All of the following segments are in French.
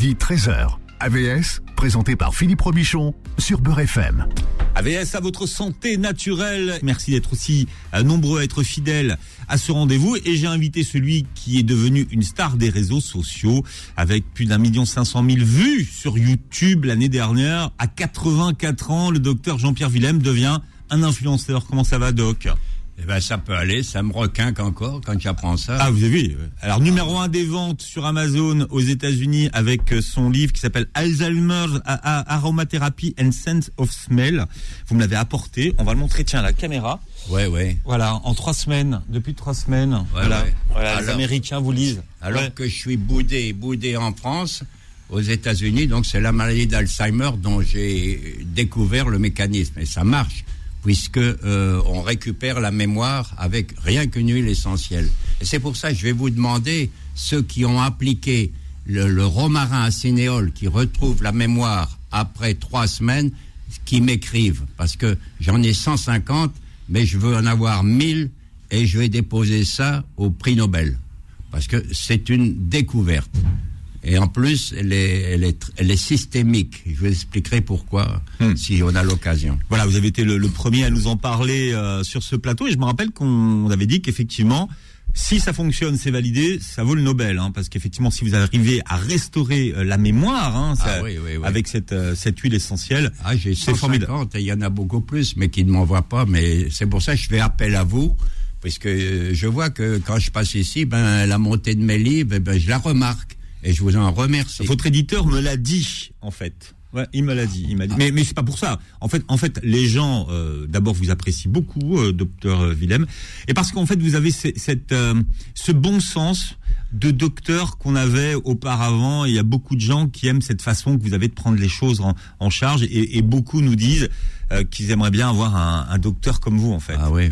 midi 13h. AVS, présenté par Philippe Robichon sur Beurre FM. AVS à votre santé naturelle. Merci d'être aussi euh, nombreux à être fidèles à ce rendez-vous. Et j'ai invité celui qui est devenu une star des réseaux sociaux avec plus d'un million cinq cent mille vues sur YouTube l'année dernière. À 84 ans, le docteur Jean-Pierre Willem devient un influenceur. Comment ça va, Doc? Eh ben, ça peut aller, ça me requinque encore quand j'apprends ça. Ah, vous avez vu Alors, numéro un des ventes sur Amazon aux États-Unis avec euh, son livre qui s'appelle Alzheimer's Aromatherapy and Sense of Smell. Vous me l'avez apporté. On va le montrer, tiens, à la caméra. Ouais, ouais. Voilà, en trois semaines, depuis trois semaines. voilà. voilà les Américains vous lisent. Alors que je suis boudé, boudé en France, aux États-Unis, donc c'est la maladie d'Alzheimer dont j'ai découvert le mécanisme. Et ça marche puisque euh, on récupère la mémoire avec rien qu'une huile essentielle. Et c'est pour ça que je vais vous demander ceux qui ont appliqué le, le romarin acénéol, qui retrouve la mémoire après trois semaines, qui m'écrivent, parce que j'en ai 150, mais je veux en avoir 1000 et je vais déposer ça au prix Nobel, parce que c'est une découverte. Et en plus, elle est, elle est, elle est systémique. Je vous expliquerai pourquoi hmm. si on a l'occasion. Voilà, vous avez été le, premier à nous en parler euh, sur ce plateau. Et je me rappelle qu'on avait dit qu'effectivement, si ça fonctionne, c'est validé, ça vaut le Nobel, hein, parce qu'effectivement, si vous arrivez à restaurer euh, la mémoire hein, ça, ah avec cette, euh, cette huile essentielle, ah, j'ai c'est formidable. Il y en a beaucoup plus, mais qui ne m'envoient pas. Mais c'est pour ça que je fais appel à vous, parce que je vois que quand je passe ici, ben la montée de mes livres, ben, je la remarque. Et je vous en remercie. Votre éditeur me l'a dit, en fait. Ouais, il me l'a dit. Il m'a dit. Mais, mais c'est pas pour ça. En fait, en fait, les gens euh, d'abord vous apprécient beaucoup, euh, docteur Willem, et parce qu'en fait vous avez cette, euh, ce bon sens de docteur qu'on avait auparavant. Il y a beaucoup de gens qui aiment cette façon que vous avez de prendre les choses en, en charge, et, et, beaucoup nous disent euh, qu'ils aimeraient bien avoir un, un, docteur comme vous, en fait. Ah oui.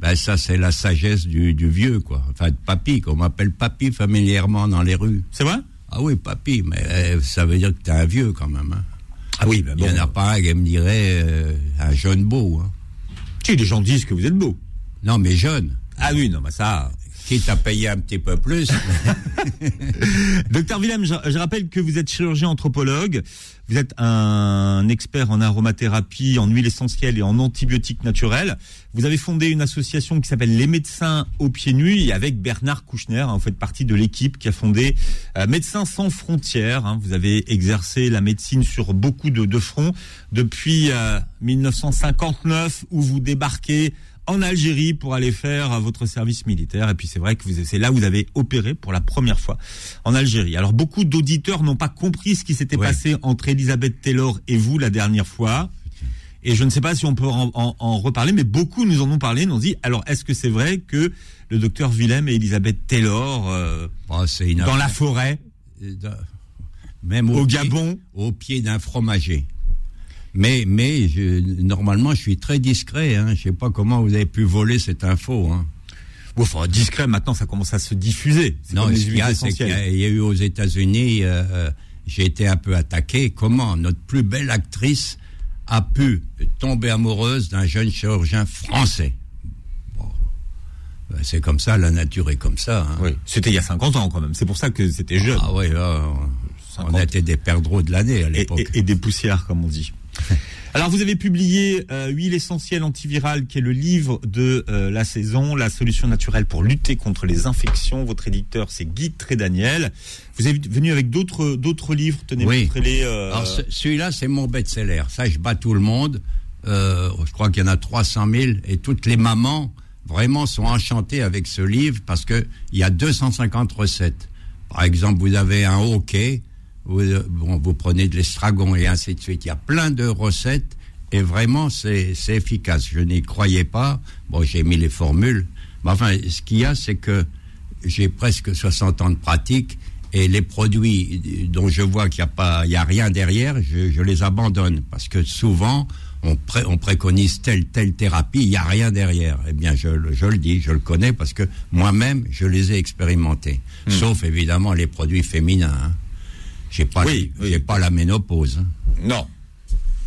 Ben ça, c'est la sagesse du, du, vieux, quoi. Enfin, de papy, qu'on m'appelle papy familièrement dans les rues. C'est vrai? Ah oui, papy, mais euh, ça veut dire que t'es un vieux quand même. Hein. Ah oui, ben bon. Il n'y en a pas un qui me dirait euh, un jeune beau. Hein. Si, les gens disent que vous êtes beau. Non, mais jeune. Ah oui, non, mais ça quitte à payer un petit peu plus. Docteur Willem, je, rappelle que vous êtes chirurgien anthropologue, vous êtes un expert en aromathérapie, en huile essentielle et en antibiotiques naturels. Vous avez fondé une association qui s'appelle Les Médecins aux pieds nus et avec Bernard Kouchner, hein, vous faites partie de l'équipe qui a fondé euh, Médecins sans frontières. Hein. Vous avez exercé la médecine sur beaucoup de, fronts depuis euh, 1959 où vous débarquez en Algérie pour aller faire votre service militaire. Et puis c'est vrai que c'est là où vous avez opéré pour la première fois en Algérie. Alors beaucoup d'auditeurs n'ont pas compris ce qui s'était passé entre Elisabeth Taylor et vous la dernière fois. Et je ne sais pas si on peut en, en, reparler, mais beaucoup nous en ont parlé, nous ont dit, alors est-ce que c'est vrai que le docteur Willem et Elisabeth Taylor, euh, oh, dans la forêt, même au, Gabon, au pied d'un fromager mais, mais je, normalement, je suis très discret. Hein. Je sais pas comment vous avez pu voler cette info. Hein. Bon, enfin, discret, maintenant, ça commence à se diffuser. Non, ce y, a, c'est qu'il y a eu aux États-Unis, euh, euh, j'ai été un peu attaqué. Comment notre plus belle actrice a pu tomber amoureuse d'un jeune chirurgien français? Bon. Ben, c'est comme ça, la nature est comme ça. Hein. Oui, c'était il y a 50 ans quand même. C'est pour ça que c'était jeune. Ah oui, là, on était des perdreaux de l'année à l'époque. Et, et, et, des poussières, comme on dit. Alors vous avez publié euh, Huile essentielle antivirale, qui est le livre de euh, la saison, la solution naturelle pour lutter contre les infections. Votre éditeur, c'est Guy Trédaniel. Vous êtes venu avec d'autres d'autres livres. Tenez, oui. les. Euh... Alors celui-là, c'est mon best-seller. Ça, je bats tout le monde. Je crois qu'il y en a 300 000 et toutes les mamans vraiment sont enchantées avec ce livre parce que il y a 250 recettes. Par exemple, vous avez un hockey vous, bon, vous prenez de l'estragon et ainsi de suite. Il y a plein de recettes et vraiment c'est efficace. Je n'y croyais pas. Bon, j'ai mis les formules. Mais enfin, ce qu'il y a, c'est que j'ai presque 60 ans de pratique et les produits dont je vois qu'il n'y a pas, il y a rien derrière, je, je, les abandonne parce que souvent on, pré, on préconise telle telle thérapie, il n'y a rien derrière. Eh bien, je, je, le dis, je le connais parce que moi-même je les ai expérimentés, hmm. sauf évidemment les produits féminins. Hein. J'ai pas, oui, pas la ménopause. Hein. Non.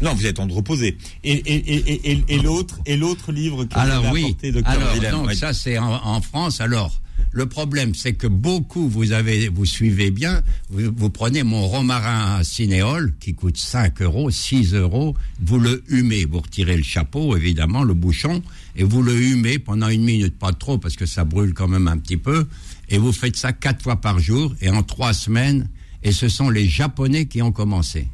Non, vous êtes androposé. Et, et, et, et, et l'autre, et l'autre livre que alors, vous oui. apporté, alors, donc, ça c'est en, en, France. Alors, Le problème, c'est que beaucoup, vous avez, vous suivez bien, vous, prenez mon romarin à cinéole, qui coûte 5 euros, 6 euros, vous le humez, vous retirez le chapeau, évidemment, le bouchon, et vous le humez pendant une minute, pas trop, parce que ça brûle quand même un petit peu, et vous faites ça quatre fois par jour, et en trois semaines, et ce sont les Japonais qui ont commencé.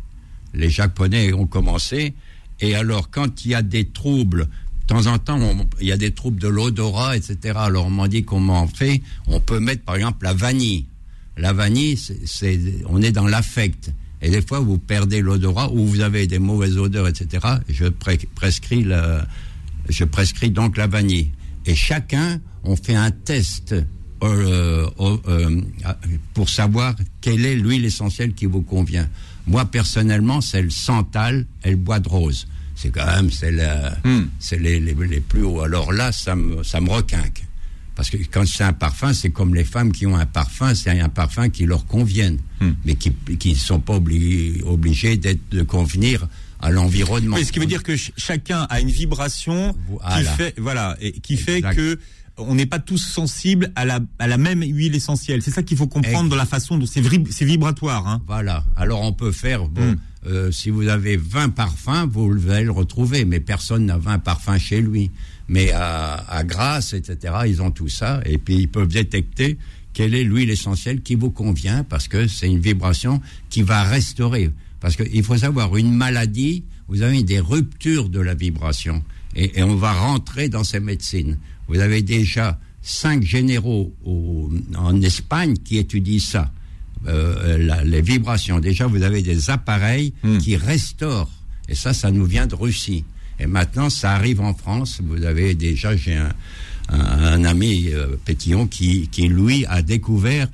Les Japonais ont commencé, et alors quand il y a des troubles de temps en temps, il y a des troubles de l'odorat, etc. Alors on m'a dit qu'on m'en fait. On peut mettre par exemple la vanille. La vanille, c'est, on est dans l'affect. Et des fois, vous perdez l'odorat ou vous avez des mauvaises odeurs, etc. Je prescris je prescris donc la vanille. Et chacun, on fait un test euh, euh, pour savoir quelle est l'huile essentielle qui vous convient. Moi, personnellement, c'est le santal et le bois de rose c'est quand même c'est hmm. les, les, les, plus hauts. Alors là, ça me, ça me requinque. Parce que quand c'est un parfum, c'est comme les femmes qui ont un parfum, c'est un parfum qui leur convienne, hmm. mais qui ne sont pas obligés, obligés d'être de convenir à l'environnement. ce qui veut dire que chacun a une vibration qui fait, voilà, et qui fait que on n'est pas tous sensibles à la, à la même huile essentielle. C'est ça qu'il faut comprendre dans la façon dont c'est vibratoire. Hein. Voilà. Alors on peut faire, bon, hmm. euh, si vous avez 20 parfums, vous allez le retrouver, mais personne n'a 20 parfums chez lui. Mais à, à Grasse, etc., ils ont tout ça, et puis ils peuvent détecter quelle est l'huile essentielle qui vous convient, parce que c'est une vibration qui va restaurer. Parce qu'il faut savoir, une maladie, vous avez des ruptures de la vibration, et, et on va rentrer dans ces médecines. Vous avez déjà cinq généraux en Espagne qui étudient ça, euh, les vibrations. Déjà, vous avez des appareils hmm. qui restaurent. Et ça, ça nous vient de Russie. Et maintenant, ça arrive en France. Vous avez déjà, j'ai un, un, ami euh, Pétillon qui, qui, lui, a découvert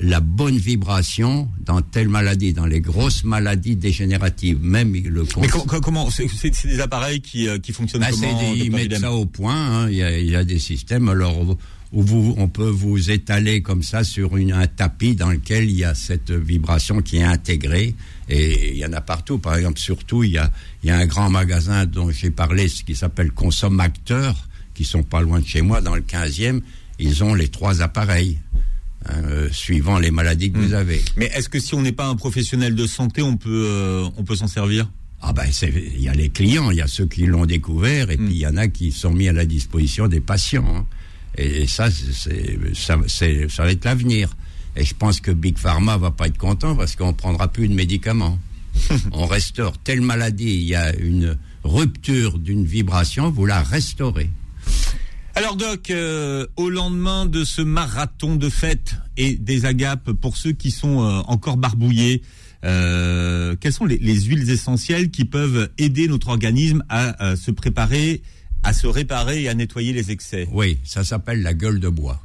la bonne vibration dans telle maladie, dans les grosses maladies dégénératives, même le. Mais comment C'est des appareils qui, euh, qui fonctionnent bah, comment Ils mettent ça au point. Hein. Il, y a, il, y a, des systèmes. Alors où vous, on peut vous étaler comme ça sur une, un tapis dans lequel il y a cette vibration qui est intégrée. Et il y en a partout. Par exemple, surtout, il y a, il y a un grand magasin dont j'ai parlé, ce qui s'appelle Consommateur, qui sont pas loin de chez moi, dans le 15e. Ils ont les trois appareils. Euh, suivant les maladies que vous hmm. avez. Mais est-ce que si on n'est pas un professionnel de santé, on peut, euh, on peut s'en servir? Ah ben, il y a les clients, il y a ceux qui l'ont découvert, et hmm. puis il y en a qui sont mis à la disposition des patients. Hein. Et, ça, c'est, ça, ça va être l'avenir. Et je pense que Big Pharma va pas être content parce qu'on prendra plus de médicaments. on restaure telle maladie, il y a une rupture d'une vibration, vous la restaurez. Alors Doc, euh, au lendemain de ce marathon de fêtes et des agapes pour ceux qui sont euh, encore barbouillés, euh, quelles sont les, huiles essentielles qui peuvent aider notre organisme à, se préparer, à se réparer et à nettoyer les excès? Oui, ça s'appelle la gueule de bois.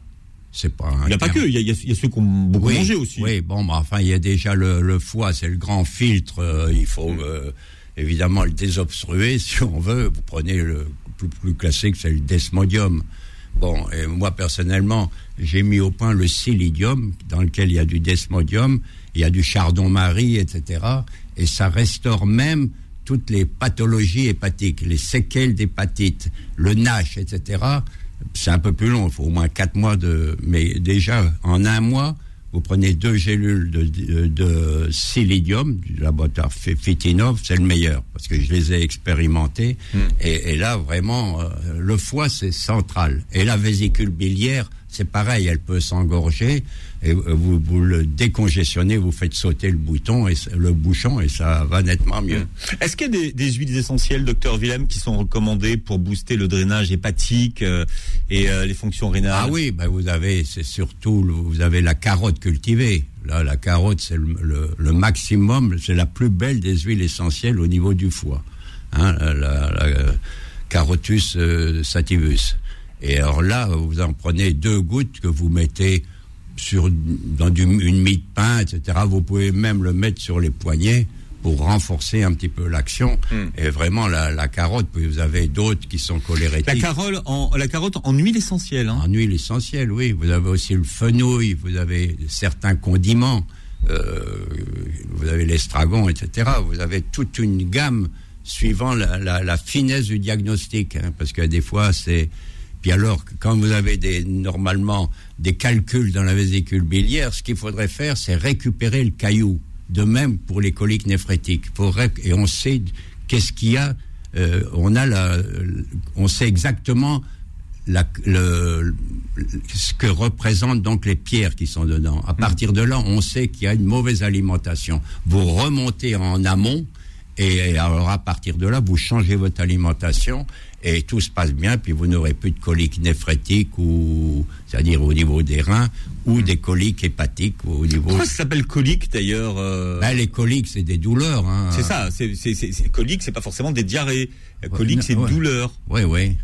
C'est pas. Il n'y a pas que, il y a, ceux qui ont beaucoup mangé aussi. Oui, bon, bah, enfin, il y a déjà le, foie, c'est le grand filtre. il faut mm. évidemment le désobstruer si on veut. Vous prenez le plus, plus classique, c'est le desmodium. Bon, et moi personnellement, j'ai mis au point le silidium, dans lequel il y a du desmodium, il y a du chardon-marie, etc. Et ça restaure même toutes les pathologies hépatiques, les séquelles d'hépatite, le NASH, etc. C'est un peu plus long, il faut au moins quatre mois de. Mais déjà, en un mois, vous prenez deux gélules de, de, de silidium du laboratoire Fitinov, c'est le meilleur parce que je les ai expérimentés. Hmm. Et, et, là, vraiment, euh, le foie, c'est central. Et la vésicule biliaire, c'est pareil, elle peut s'engorger et euh, vous, vous, le décongestionnez, vous faites sauter le bouton et le bouchon et ça va nettement mieux. Mmh. Est-ce qu'il y a des, huiles essentielles, docteur Willem, qui sont recommandées pour booster le drainage hépatique euh, et euh, les fonctions rénales? Ah oui, ben vous avez, c'est surtout, vous avez la carotte cultivée. Là, la carotte, c'est le, le, maximum, c'est la plus belle des huiles essentielles au niveau du foie. Hein, la, la, Carotus sativus. Et alors là, vous en prenez deux gouttes que vous mettez sur, dans du, une mie de pain, etc. Vous pouvez même le mettre sur les poignets pour renforcer un petit peu l'action. Hmm. Et vraiment, la, la, carotte, puis vous avez d'autres qui sont cholérétiques. La, carotte en, la carotte en huile essentielle. Hein. En huile essentielle, oui. Vous avez aussi le fenouil, vous avez certains condiments, euh, vous avez l'estragon, etc. Vous avez toute une gamme suivant la, la, la finesse du diagnostic. Hein, parce que des fois, c'est Puis alors, quand vous avez des, normalement des calculs dans la vésicule biliaire, ce qu'il faudrait faire, c'est récupérer le caillou. De même pour les coliques néphrétiques. et on sait qu'est-ce qu'il y a. Euh, on a la, on sait exactement la, le, ce que représentent donc les pierres qui sont dedans. À partir de là, on sait qu'il y a une mauvaise alimentation. Vous remontez en amont et alors à partir de là, vous changez votre alimentation et tout se passe bien, puis vous n'aurez plus de coliques néphrétiques ou c'est-à-dire au niveau des reins ou des coliques hépatiques au niveau. Pourquoi ça s'appelle colique d'ailleurs euh ben, Les coliques, c'est des douleurs. Hein. C'est ça. C'est, c'est, c'est pas forcément des diarrhées. Coliques, c'est ouais. douleur. Oui, oui.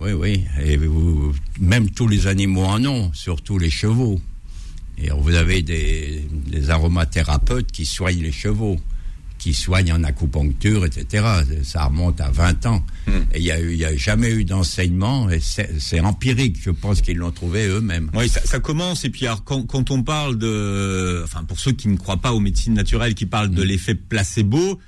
Oui, oui. Et vous, même tous les animaux en ont, surtout les chevaux. Et vous avez des, des aromathérapeutes qui soignent les chevaux qui soignent en acupuncture, etc. Ça remonte à 20 ans. Hmm. Et il n'y a, a, jamais eu d'enseignement, et c'est empirique, je pense qu'ils l'ont trouvé eux-mêmes. Oui, ça, ça, commence, et puis alors, quand, quand, on parle de... Enfin, pour ceux qui ne croient pas aux médecines naturelles, qui parlent de hmm. l'effet placebo,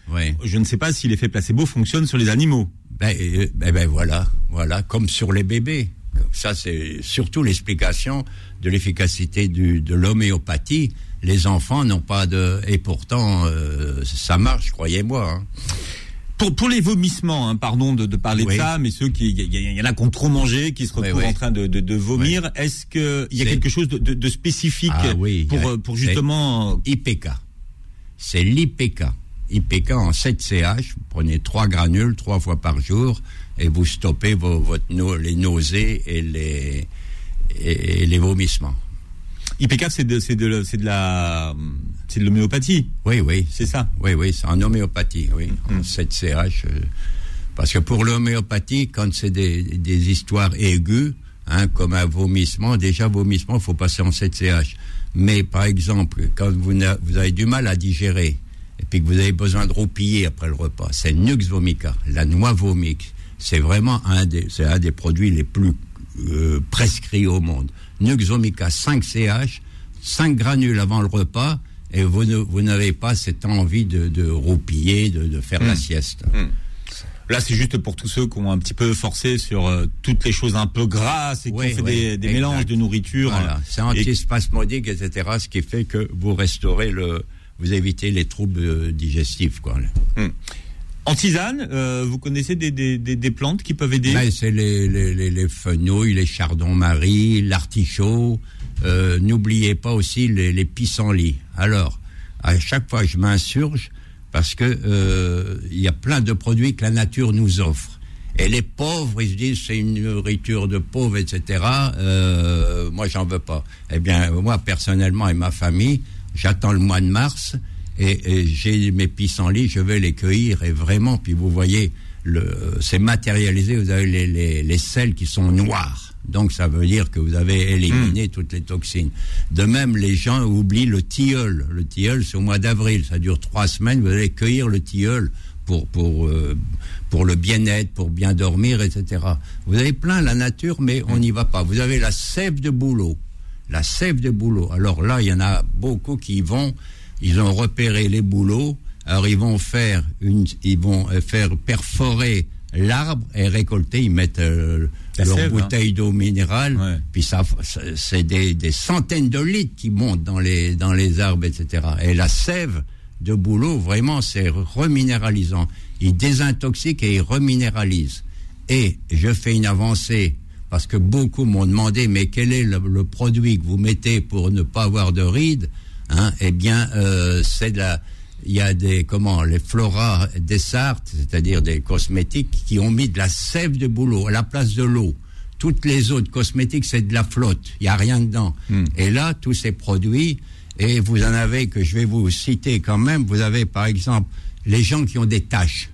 je ne sais pas si l'effet placebo fonctionne sur les animaux. Ben, ben, ben voilà, voilà, comme sur les bébés. Ça, c'est surtout l'explication de l'efficacité de l'homéopathie les enfants n'ont pas de... Et pourtant, euh, ça marche, croyez-moi. Hein. Pour, pour les vomissements, hein, pardon de, de parler de ça, mais ceux qui, il y, en a qui ont trop mangé, qui se retrouvent en train de, de, de vomir. Est-ce que il y a quelque chose de, de spécifique ah pour, pour justement IPK C'est l'IPK. IPK en 7CH. Vous prenez trois granules trois fois par jour et vous stoppez vos, votre, les nausées et les, et les vomissements. IPK, c'est de, de, de la, c'est de l'homéopathie. Oui, oui. C'est ça. Oui, oui, c'est en homéopathie, oui. En 7CH. Euh, parce que pour l'homéopathie, quand c'est des, des histoires aiguës, hein, comme un vomissement, déjà vomissement, il faut passer en 7CH. Mais par exemple, quand vous, vous avez du mal à digérer, et puis que vous avez besoin de roupiller après le repas, c'est Nux vomica, la noix vomique. C'est vraiment un des, un des produits les plus euh, prescrits au monde. Nuxomica 5CH, 5 granules avant le repas, et vous, vous n'avez pas cette envie de, de roupiller, de, de faire la hmm. sieste. Hmm. Là, c'est juste pour tous ceux qui ont un petit peu forcé sur euh, toutes les choses un peu grasses et qui ont fait des, des mélanges de nourriture. Voilà, c'est antispasmodique, etc. Ce qui fait que vous restaurez le, vous évitez les troubles euh, digestifs, quoi. Hmm. En tisane, euh, vous connaissez des, des, des, plantes qui peuvent aider C'est les, les, les, les, fenouilles, les chardons-marie, l'artichaut. Euh, N'oubliez pas aussi les, les pissenlits. Alors, à chaque fois, je m'insurge parce que euh, il y a plein de produits que la nature nous offre. Et les pauvres, ils se disent c'est une nourriture de pauvres, etc. Euh, moi, j'en veux pas. Eh bien, moi, personnellement et ma famille, j'attends le mois de mars et, j'ai mes pissenlits, je vais les cueillir et vraiment, puis vous voyez, c'est matérialisé, vous avez les, les, les, sels qui sont noirs. Donc ça veut dire que vous avez éliminé hmm. toutes les toxines. De même, les gens oublient le tilleul. Le tilleul, c'est au mois d'avril, ça dure trois semaines, vous allez cueillir le tilleul pour, pour, euh, pour le bien-être, pour bien dormir, etc. Vous avez plein la nature, mais on n'y va pas. Vous avez la sève de bouleau. La sève de bouleau. Alors là, il y en a beaucoup qui vont ils ont repéré les bouleaux. Alors ils vont faire une, ils vont euh, faire perforer l'arbre et récolter. Ils mettent euh, leur hein. bouteille d'eau minérale. Puis ça, c'est des, des, centaines de litres qui montent dans les dans les arbres, etc. Et la sève de bouleau, vraiment, c'est reminéralisant. Il désintoxique et il reminéralise. Et je fais une avancée parce que beaucoup m'ont demandé, mais quel est le, le, produit que vous mettez pour ne pas avoir de rides? Hein, eh bien, euh, c'est la, il y a des comment les Flora des Sartes, c'est-à-dire des cosmétiques qui ont mis de la sève de bouleau à la place de l'eau. Toutes les autres cosmétiques, c'est de la flotte. Il y a rien dedans. Hmm. Et là, tous ces produits, et vous en avez que je vais vous citer quand même. Vous avez par exemple les gens qui ont des taches.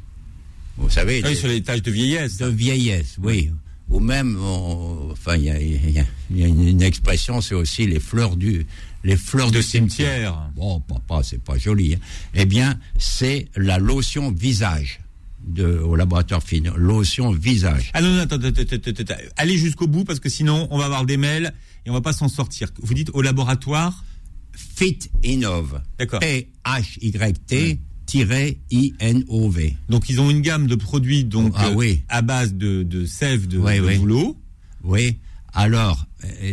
Vous savez. Oui, sur les taches de vieillesse. De vieillesse, oui. Ou même, enfin, il y a, une expression, c'est aussi les fleurs du, les fleurs de, cimetière. Bon, papa, c'est pas joli. Hein. Eh bien, c'est la lotion visage. De, au laboratoire fin, lotion visage. Ah non, non, attends, attends, attends, allez jusqu'au bout parce que sinon on va avoir des mails et on va pas s'en sortir. Vous dites au laboratoire Fit Innov. D'accord. P-H-Y-T. I-N-O-V. Donc ils ont une gamme de produits donc ah, oui. à base de, de sève de, de boulot Oui. Alors,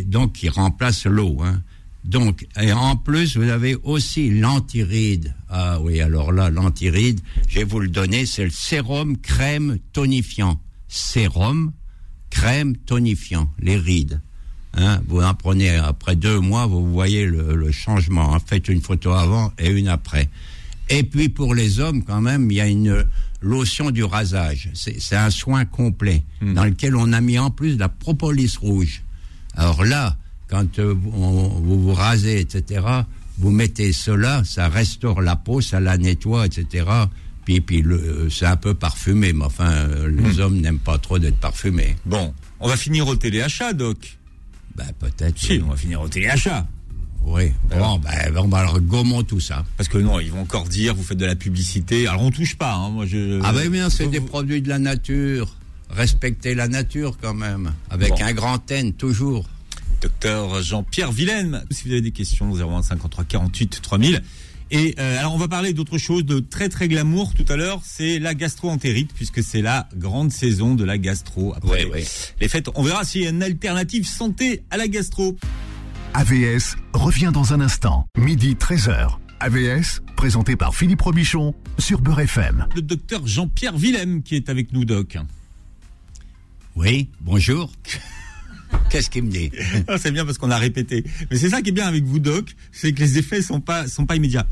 donc, il remplace l'eau. Hein. Donc, et en plus, vous avez aussi l'antiride. Ah oui, alors là, l'antiride, je vais vous le donner, c'est le sérum crème tonifiant. Sérum crème tonifiant, les rides. Hein, vous en prenez après deux mois, vous voyez le, changement. Faites une photo avant et une après. Et puis pour les hommes, quand même, il y a une lotion du rasage. C'est un soin complet hmm. dans lequel on a mis en plus la propolis rouge. Alors là, quand euh, vous vous rasez, etc., vous mettez cela, ça restaure la peau, ça la nettoie, etc. Puis, puis c'est un peu parfumé, mais enfin, euh, les hmm. hommes n'aiment pas trop d'être parfumés. Bon, on va finir au téléachat, Doc. Ben peut-être. Si, on va finir au téléachat. Oui, bon, ben, on va alors gommons tout ça. Parce que non, ils vont encore dire, vous faites de la publicité. Alors on touche pas, hein, moi je. Ah ben bien, c'est des produits de la nature. Respectez la nature quand même, avec un grand N toujours. Docteur Jean-Pierre Vilaine, si vous avez des questions, 01 53 48 3000. Et euh, alors on va parler d'autre chose de très très glamour tout à l'heure, c'est la gastro-entérite puisque c'est la grande saison de la gastro après les fêtes. On verra s'il y a une alternative santé à la gastro. AVS revient dans un instant, midi 13h. AVS, présenté par Philippe Robichon sur Beurre FM. Le docteur Jean-Pierre Willem qui est avec nous, Doc. Oui, bonjour. Qu'est-ce qu'il me dit ah, C'est bien parce qu'on a répété. Mais c'est ça qui est bien avec vous, Doc, c'est que les effets sont pas sont pas immédiats.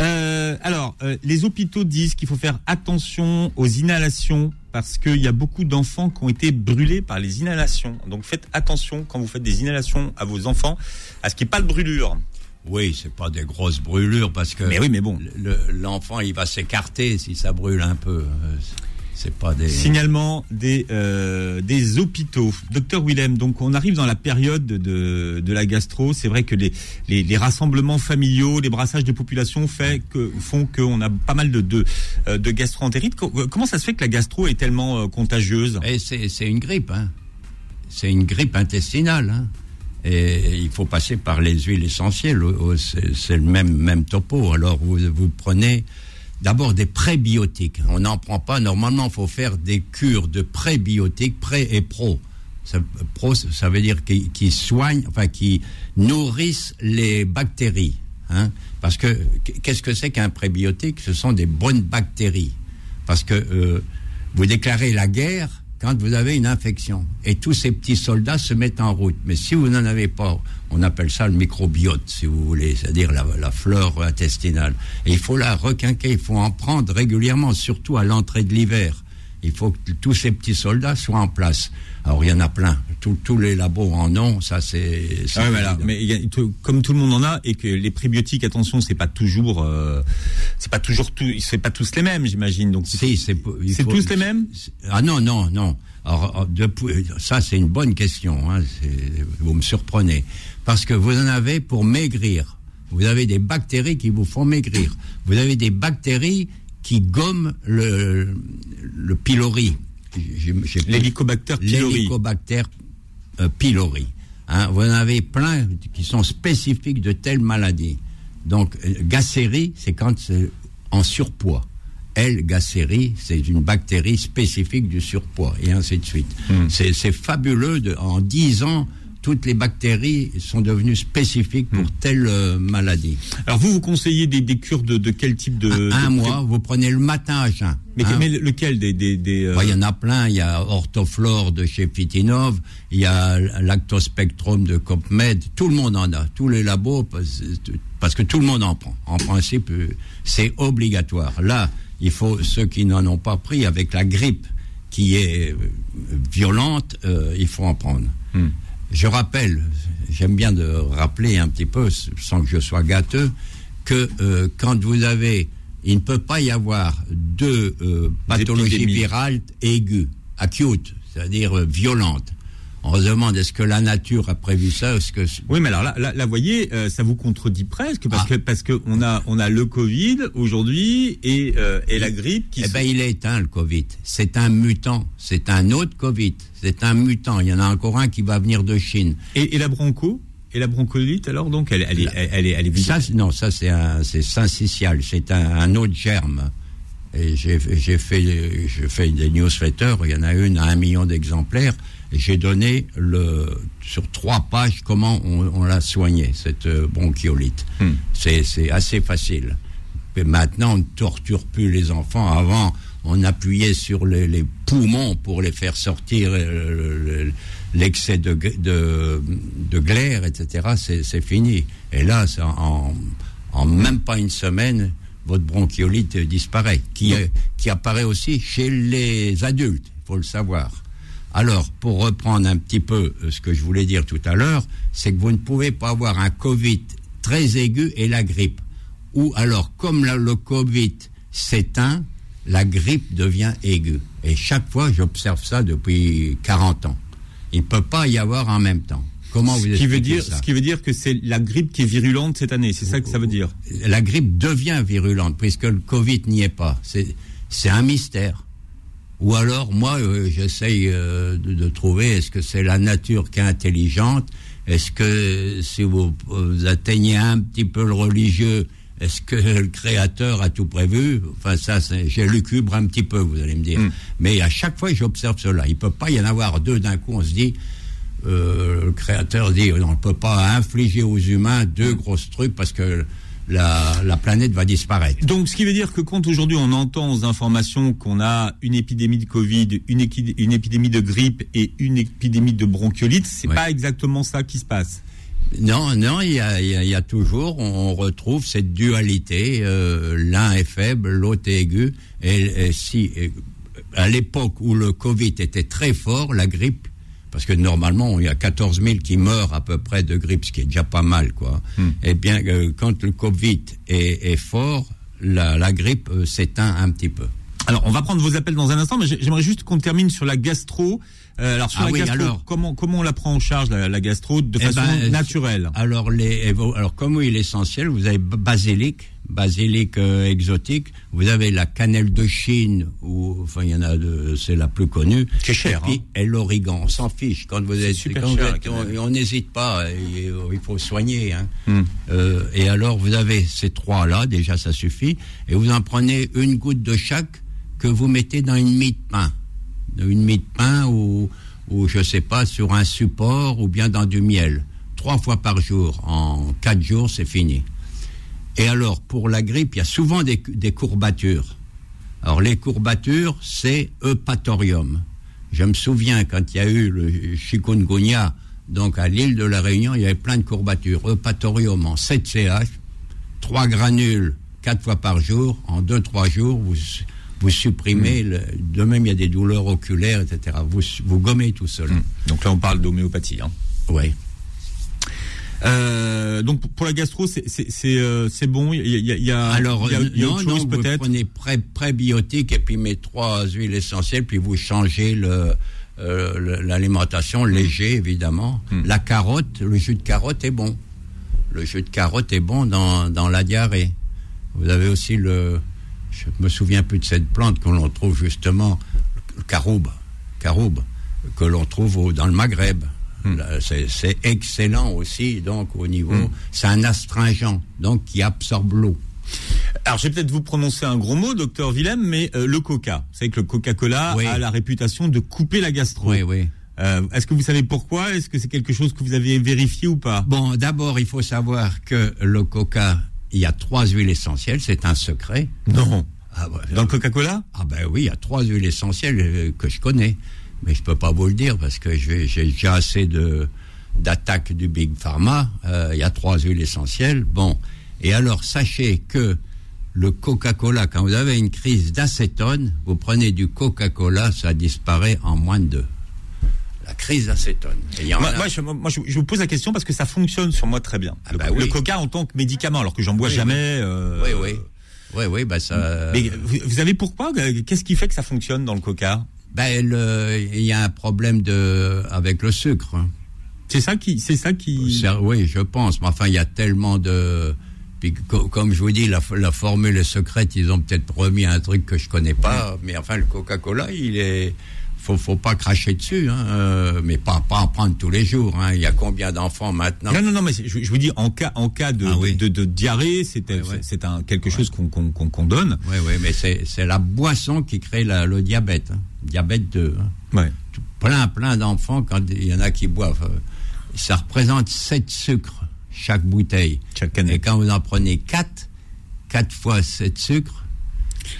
Euh, alors, euh, les hôpitaux disent qu'il faut faire attention aux inhalations parce qu'il y a beaucoup d'enfants qui ont été brûlés par les inhalations. Donc faites attention quand vous faites des inhalations à vos enfants, à ce qu'il n'y ait pas de brûlure. Oui, c'est pas des grosses brûlures parce que. Mais oui, mais bon. L'enfant, il va s'écarter si ça brûle un peu. C'est pas des signalement des euh, des hôpitaux. Docteur Willem, donc on arrive dans la période de, de la gastro. C'est vrai que les, les, les rassemblements familiaux, les brassages de population fait que font qu'on a pas mal de de, euh, de gastro-entérite. Comment ça se fait que la gastro est tellement euh, contagieuse? C'est une grippe. Hein. C'est une grippe intestinale. Hein. Et il faut passer par les huiles essentielles. C'est le même même topo. Alors vous vous prenez d'abord des prébiotiques. On n'en prend pas. Normalement, il faut faire des cures de prébiotiques, pré et pro. Pro, ça veut dire qui, soignent, enfin qui nourrissent les bactéries. Hein. Parce que qu'est-ce que c'est qu'un prébiotique? Ce sont des bonnes bactéries. Parce que euh, vous déclarez la guerre quand vous avez une infection. Et tous ces petits soldats se mettent en route. Mais si vous n'en avez pas, on appelle ça le microbiote, si vous voulez, c'est-à-dire la, flore intestinale. Et il faut la requinquer, il faut en prendre régulièrement, surtout à l'entrée de l'hiver. Il faut que tous ces petits soldats soient en place. Alors il y en a plein. tous les labos en ont. Ça c'est. Ah voilà. Mais comme tout le monde en a et que les prébiotiques, attention, c'est pas toujours, euh, c'est pas toujours tout, c'est pas tous les mêmes, j'imagine. Donc si, c'est tous les mêmes? Ah non non non. Alors depuis, ça c'est une bonne question. Hein, vous me surprenez parce que vous en avez pour maigrir. Vous avez des bactéries qui vous font maigrir. Vous avez des bactéries qui gomment le, le pylori. L'hélicobacter pylori. L'hélicobacter euh, pylori. Hein, vous en avez plein qui sont spécifiques de telles maladies. Donc, euh, Gacérie, c'est quand c'est en surpoids. L. Gacérie, c'est une bactérie spécifique du surpoids, et ainsi de suite. Hmm. C'est fabuleux. De, en 10 ans, toutes les bactéries sont devenues spécifiques pour hmm. telle euh, maladie. Alors vous, vous conseillez des, des cures de, de, quel type de... Un, mois, vous prenez le matin à jeun. Mais, hein. lequel des... des, des euh, Il y en a plein, il y a Orthoflore de chez Fitinov, il y a Lactospectrum de Copmed, tout le monde en a, tous les labos, parce, que tout le monde en prend. En principe, euh, c'est obligatoire. Là, il faut, ceux qui n'en ont pas pris, avec la grippe qui est violente, il faut en prendre. Hmm. Je rappelle, j'aime bien de rappeler un petit peu, sans que je sois gâteux, que euh, quand vous avez, il ne peut pas y avoir deux euh, pathologies virales aiguës, acute, c'est-à-dire euh, violentes. On se demande est-ce que la nature a prévu ça est-ce que Oui, mais alors là, là, voyez, euh, ça vous contredit presque parce ah. que parce que on a on a le Covid aujourd'hui et euh, et la grippe qui. Eh ben, il est éteint le Covid. C'est un mutant. C'est un autre Covid. C'est un mutant. Il y en a encore un qui va venir de Chine. Et, et la broncho? Et la broncolite alors donc elle, elle, est, elle, est elle est ça non ça c'est un c'est syncytial c'est un, un autre germe Et j'ai fait, je fais des newsletters, il y en a une à un million d'exemplaires, j'ai donné le, sur trois pages comment on, l'a soigné, cette euh, bronchiolite. Hmm. C'est assez facile. Maintenant, on ne torture plus les enfants. Avant, on appuyait sur les, poumons pour les faire sortir euh, l'excès de, de, de, glaire, etc. C'est fini. Et là, en, en même pas une semaine, votre bronchiolite disparaît, qui, qui apparaît aussi chez les adultes, il faut le savoir. Alors, pour reprendre un petit peu euh, ce que je voulais dire tout à l'heure, c'est que vous ne pouvez pas avoir un Covid très aigu et la grippe. Ou alors, comme le Covid s'éteint, la grippe devient aiguë. Et chaque fois, j'observe ça depuis 40 ans. Il ne peut pas y avoir en même temps. Comment vous qui veut dire, Ce qui veut dire que c'est la grippe qui est virulente cette année, c'est ça que ça veut dire La grippe devient virulente, puisque le Covid n'y est pas. C'est un mystère. Ou alors, moi, euh, j'essaye euh, de, trouver, est-ce que c'est la nature qui est intelligente? Est-ce que si vous, atteignez un petit peu le religieux, est-ce que le créateur a tout prévu? Enfin, ça, j'ai lucubre un petit peu, vous allez me dire. Hmm. Mais à chaque fois, j'observe cela. Il ne peut pas y en avoir deux d'un coup, on se dit, euh, le créateur dit on ne peut pas infliger aux humains deux grosses trucs parce que la, planète va disparaître. Donc, ce qui veut dire que quand aujourd'hui on entend aux informations qu'on a une épidémie de Covid, une, une, épidémie de grippe et une épidémie de bronchiolite, c'est n'est pas exactement ça qui se passe. Non, non, il y a, toujours, on retrouve cette dualité. Euh, l'un est faible, l'autre est aigu. et si, à l'époque où le Covid était très fort, la grippe parce que normalement, il y a 14 000 qui meurent à peu près de grippe, ce qui est déjà pas mal, quoi. Hmm. Eh bien, euh, quand le Covid est, fort, la, grippe euh, s'éteint un petit peu. Alors, on va prendre vos appels dans un instant, mais j'aimerais juste qu'on termine sur la gastro. Euh, alors, sur ah la gastro, comment, comment on la prend en charge, la, gastro, de eh façon ben, naturelle Alors, les, alors, comme oui, l'essentiel, vous avez basilic, basilic euh, exotique. Vous avez la cannelle de Chine, ou enfin il y en a c'est la plus connue. C'est cher. Et, hein. l'origan, on s'en fiche. Quand vous êtes, super cher, on n'hésite pas. Il, faut soigner. Hein. Hmm. Euh, et alors vous avez ces trois là, déjà ça suffit. Et vous en prenez une goutte de chaque que vous mettez dans une mie de pain, une mie de pain ou ou je sais pas sur un support ou bien dans du miel. Trois fois par jour. En quatre jours, c'est fini. Et alors, pour la grippe, il y a souvent des, courbatures. Alors, les courbatures, c'est eupatorium. Je me souviens quand il y a eu le chikungunya, donc à l'île de la Réunion, il y avait plein de courbatures. Eupatorium en 7 CH, 3 granules 4 fois par jour, en 2-3 jours, vous, vous supprimez, mm. de même il y a des douleurs oculaires, etc. Vous, vous gommez tout cela. Mm. Donc là, on parle d'homéopathie. Hein. Oui. Euh, donc pour la gastro, c'est euh, bon? Il y a, il y a, Alors, y a, autre chose peut-être. Vous prenez pré prébiotique et puis mes trois huiles essentielles, puis vous changez le euh, l'alimentation léger évidemment. Hmm. La carotte, le jus de carotte est bon. Le jus de carotte est bon dans, dans la diarrhée. Vous avez aussi le, je me souviens plus de cette plante que l'on trouve justement, le caroube, caroube que l'on trouve dans le Maghreb. Hmm. C'est excellent aussi, donc au niveau, hmm. c'est un astringent, donc qui absorbe l'eau. Alors, je vais peut-être vous prononcer un gros mot, docteur Willem, mais euh, le Coca. Vous savez que le Coca-Cola a la réputation de couper la gastro. Oui, oui. Euh, Est-ce que vous savez pourquoi? Est-ce que c'est quelque chose que vous avez vérifié ou pas? Bon, d'abord, il faut savoir que le Coca, il y a trois huiles essentielles, c'est un secret. Non. Ah, Dans le Coca-Cola? Ah ben oui, il y a trois huiles essentielles euh, que je connais mais je peux pas vous le dire parce que j'ai déjà assez de d'attaques du big pharma. Euh, il y a trois huiles essentielles. Bon, et alors sachez que le Coca-Cola, quand vous avez une crise d'acétone, vous prenez du Coca-Cola, ça disparaît en moins de deux. La crise d'acétone. Moi, je, vous pose la question parce que ça fonctionne sur moi très bien. Ah bah le, Coca en tant que médicament, alors que j'en bois jamais. Euh, oui, oui. Oui, oui, bah ça. Mais vous savez pourquoi Qu'est-ce qui fait que ça fonctionne dans le Coca? Ben, il y a un problème de, avec le sucre. Hein. C'est ça qui, c'est ça qui. Oui, je pense. Mais enfin, il y a tellement de. Puis, comme je vous dis, la, la formule secrète, ils ont peut-être remis un truc que je connais pas. Mais enfin, le Coca-Cola, il est. faut, faut pas cracher dessus, hein, euh, mais pas, pas en prendre tous les jours. Hein. Il y a combien d'enfants maintenant? Non, non, non, mais je, je, vous dis, en cas, en cas de, ah de, de, diarrhée, c'est c'est un quelque chose qu'on qu'on donne. Oui, oui, mais c'est la boisson qui crée la, le diabète. Hein. Diabète 2. Hein. Ouais. Plein, plein d'enfants, quand il y en a qui boivent, euh, ça représente 7 sucres chaque bouteille. Chaque année. Et quand vous en prenez 4, 4 fois 7 sucres,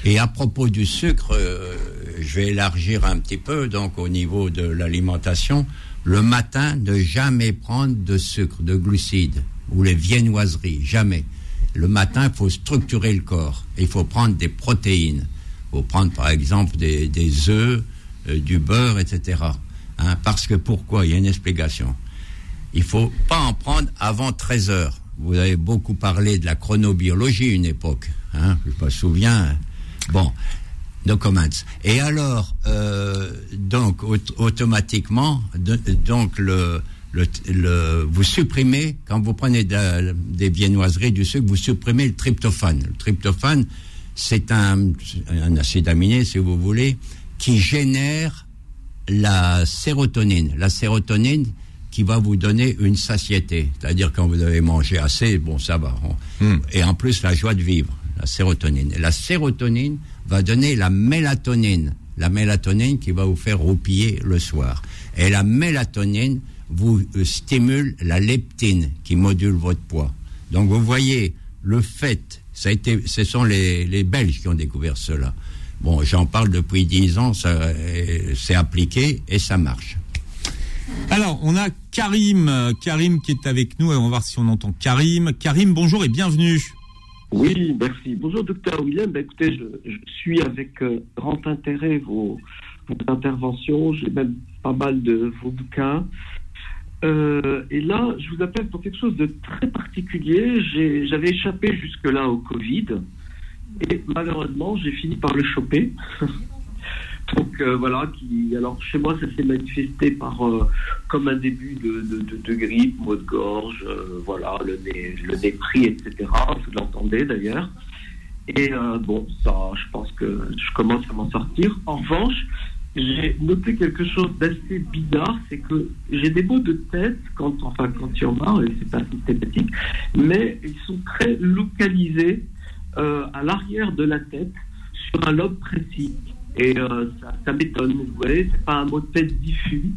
et à propos du sucre, euh, je vais élargir un petit peu, donc au niveau de l'alimentation, le matin, ne jamais prendre de sucre, de glucides ou les viennoiseries, jamais. Le matin, il faut structurer le corps. Il faut prendre des protéines. Il faut prendre par exemple des, œufs, euh, du beurre, etc. Hein, parce que pourquoi? Il y a une explication. Il faut pas en prendre avant 13 heures. Vous avez beaucoup parlé de la chronobiologie une époque. Hein, je me souviens. Bon, no comments. Et alors, euh, donc automatiquement, donc le, le, vous supprimez quand vous prenez des viennoiseries du sucre, vous supprimez le tryptophane. Le tryptophane, c'est un, un acide aminé, si vous voulez, qui génère la sérotonine. La sérotonine qui va vous donner une satiété. C'est-à-dire quand vous avez mangé assez, bon, ça va. Hmm. Et en plus, la joie de vivre, la sérotonine. la sérotonine va donner la mélatonine. La mélatonine qui va vous faire roupiller le soir. Et la mélatonine vous euh, stimule la leptine qui module votre poids. Donc vous voyez, le fait, ça a été, ce sont les, les Belges qui ont découvert cela. Bon, j'en parle depuis dix ans, c'est appliqué et ça marche. Alors, on a Karim, Karim qui est avec nous. On va voir si on entend Karim. Karim, bonjour et bienvenue. Oui, merci. Bonjour, docteur William. Ben, écoutez, je, suis avec euh, grand intérêt vos, interventions. J'ai même pas mal de vos bouquins. Euh, et là, je vous appelle pour quelque chose de très particulier. J'avais échappé jusque-là au Covid. Et malheureusement, j'ai fini par le choper. Donc euh, voilà, qui, alors chez moi, ça s'est manifesté par euh, comme un début de, grippe, maux de gorge, euh, voilà, le nez, le nez pris, etc. Vous l'entendez d'ailleurs. Et bon, ça, je pense que je commence à m'en sortir. En revanche, j'ai noté quelque chose d'assez bizarre, c'est que j'ai des maux de tête quand, enfin, quand il y en a, et c'est pas systématique, mais ils sont très localisés à l'arrière de la tête sur un lobe précis. Et euh, ça, m'étonne, vous voyez, c'est pas un mot de tête diffus.